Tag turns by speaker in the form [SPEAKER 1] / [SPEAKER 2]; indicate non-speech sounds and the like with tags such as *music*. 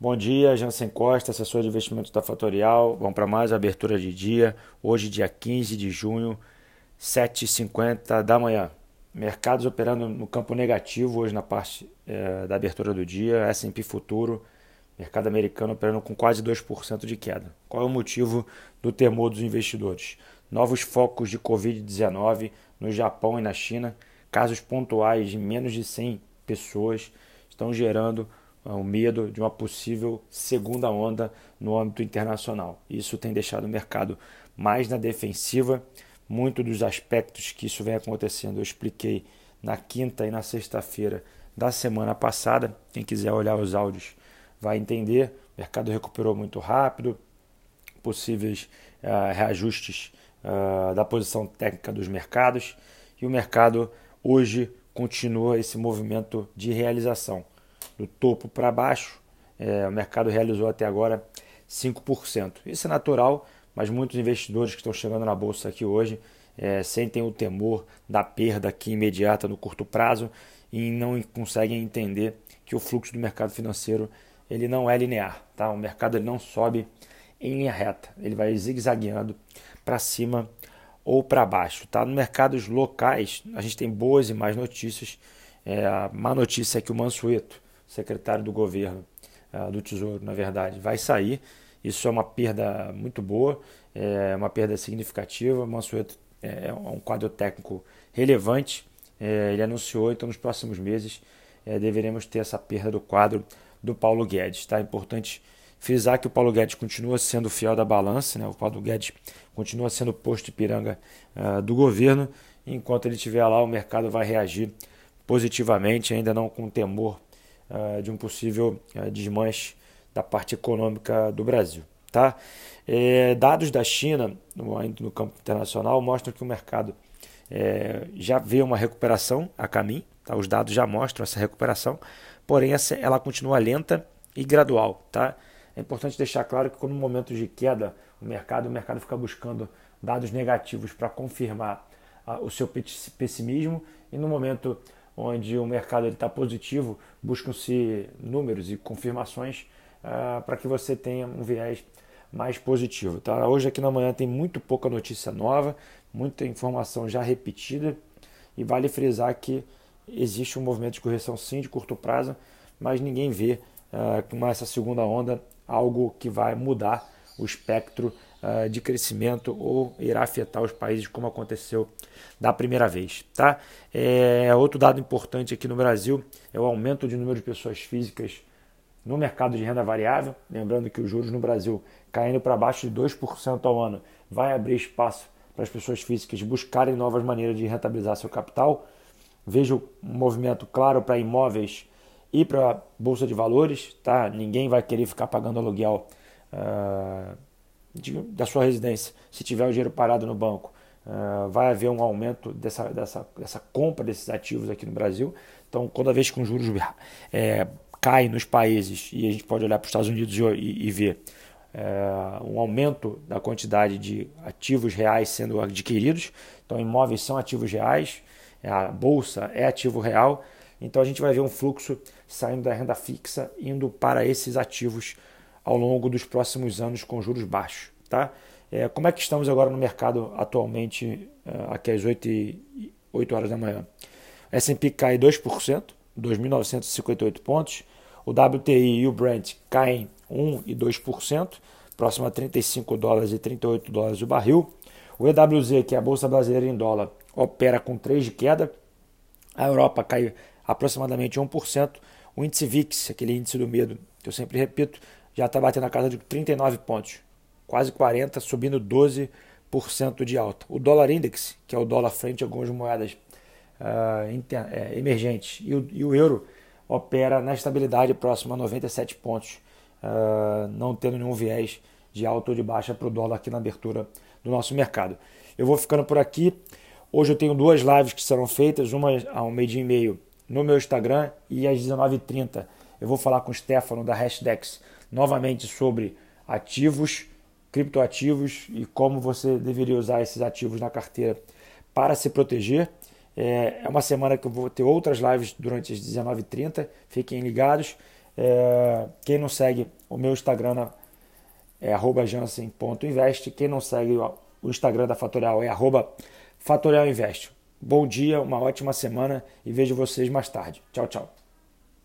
[SPEAKER 1] Bom dia, Jansen Costa, assessor de investimentos da Fatorial. Vamos para mais abertura de dia. Hoje, dia 15 de junho, 7h50 da manhã. Mercados operando no campo negativo hoje na parte é, da abertura do dia. S&P Futuro, mercado americano operando com quase 2% de queda. Qual é o motivo do temor dos investidores? Novos focos de Covid-19 no Japão e na China, casos pontuais de menos de 100 pessoas estão gerando o medo de uma possível segunda onda no âmbito internacional. Isso tem deixado o mercado mais na defensiva. Muito dos aspectos que isso vem acontecendo eu expliquei na quinta e na sexta-feira da semana passada. Quem quiser olhar os áudios vai entender. O mercado recuperou muito rápido, possíveis uh, reajustes uh, da posição técnica dos mercados e o mercado hoje continua esse movimento de realização do topo para baixo. É, o mercado realizou até agora 5%. Isso é natural, mas muitos investidores que estão chegando na bolsa aqui hoje é, sentem o temor da perda aqui imediata no curto prazo e não conseguem entender que o fluxo do mercado financeiro ele não é linear, tá? O mercado ele não sobe em linha reta, ele vai zigue-zagueando para cima ou para baixo, tá? No mercados locais a gente tem boas e más notícias. É, a má notícia é que o Mansueto secretário do governo, uh, do Tesouro, na verdade, vai sair. Isso é uma perda muito boa, é uma perda significativa. Mansueto é, é um quadro técnico relevante. É, ele anunciou, então, nos próximos meses é, deveremos ter essa perda do quadro do Paulo Guedes. Tá? É importante frisar que o Paulo Guedes continua sendo fiel da balança, né? o Paulo Guedes continua sendo posto de piranga uh, do governo. Enquanto ele estiver lá, o mercado vai reagir positivamente, ainda não com temor de um possível uh, desmanche da parte econômica do Brasil. Tá? É, dados da China, no, no campo internacional, mostram que o mercado é, já vê uma recuperação a caminho, tá? os dados já mostram essa recuperação, porém essa, ela continua lenta e gradual. Tá? É importante deixar claro que quando no momento de queda, o mercado, o mercado fica buscando dados negativos para confirmar uh, o seu pessimismo e no momento onde o mercado está positivo, buscam-se números e confirmações uh, para que você tenha um viés mais positivo. Tá? Hoje aqui na manhã tem muito pouca notícia nova, muita informação já repetida e vale frisar que existe um movimento de correção sim de curto prazo, mas ninguém vê uh, com essa segunda onda algo que vai mudar o espectro uh, de crescimento ou irá afetar os países como aconteceu da primeira vez. Tá? É, outro dado importante aqui no Brasil é o aumento de número de pessoas físicas no mercado de renda variável. Lembrando que os juros no Brasil caindo para baixo de 2% ao ano vai abrir espaço para as pessoas físicas buscarem novas maneiras de rentabilizar seu capital. Vejo um movimento claro para imóveis e para bolsa de valores. Tá? Ninguém vai querer ficar pagando aluguel. Uh, de, da sua residência, se tiver o dinheiro parado no banco, uh, vai haver um aumento dessa, dessa, dessa compra desses ativos aqui no Brasil. Então, toda vez que os juros *laughs* é, caem nos países, e a gente pode olhar para os Estados Unidos e, e ver é, um aumento da quantidade de ativos reais sendo adquiridos, então imóveis são ativos reais, a bolsa é ativo real, então a gente vai ver um fluxo saindo da renda fixa indo para esses ativos ao longo dos próximos anos com juros baixos. Tá? É, como é que estamos agora no mercado atualmente, é, aqui às 8, e, 8 horas da manhã? S&P cai 2%, 2.958 pontos. O WTI e o Brent caem 1 e 2%, próximo a 35 dólares e 38 dólares o barril. O EWZ, que é a Bolsa Brasileira em dólar, opera com 3 de queda. A Europa cai aproximadamente 1%. O índice VIX, aquele índice do medo, que eu sempre repito, já está batendo na casa de 39 pontos, quase 40, subindo 12% de alta. O dólar index, que é o dólar frente a algumas moedas uh, inter, é, emergentes, e o, e o, euro opera na estabilidade próxima a 97 pontos, uh, não tendo nenhum viés de alta ou de baixa para o dólar aqui na abertura do nosso mercado. Eu vou ficando por aqui. Hoje eu tenho duas lives que serão feitas, uma ao meio-dia e meio no meu Instagram e às 19h30 eu vou falar com o Stefano da Hashdex novamente sobre ativos, criptoativos e como você deveria usar esses ativos na carteira para se proteger. É, é uma semana que eu vou ter outras lives durante as 19h30, fiquem ligados. É, quem não segue o meu Instagram é jansen.invest. Quem não segue o Instagram da Fatorial é fatorialinvest. Bom dia, uma ótima semana e vejo vocês mais tarde. Tchau, tchau.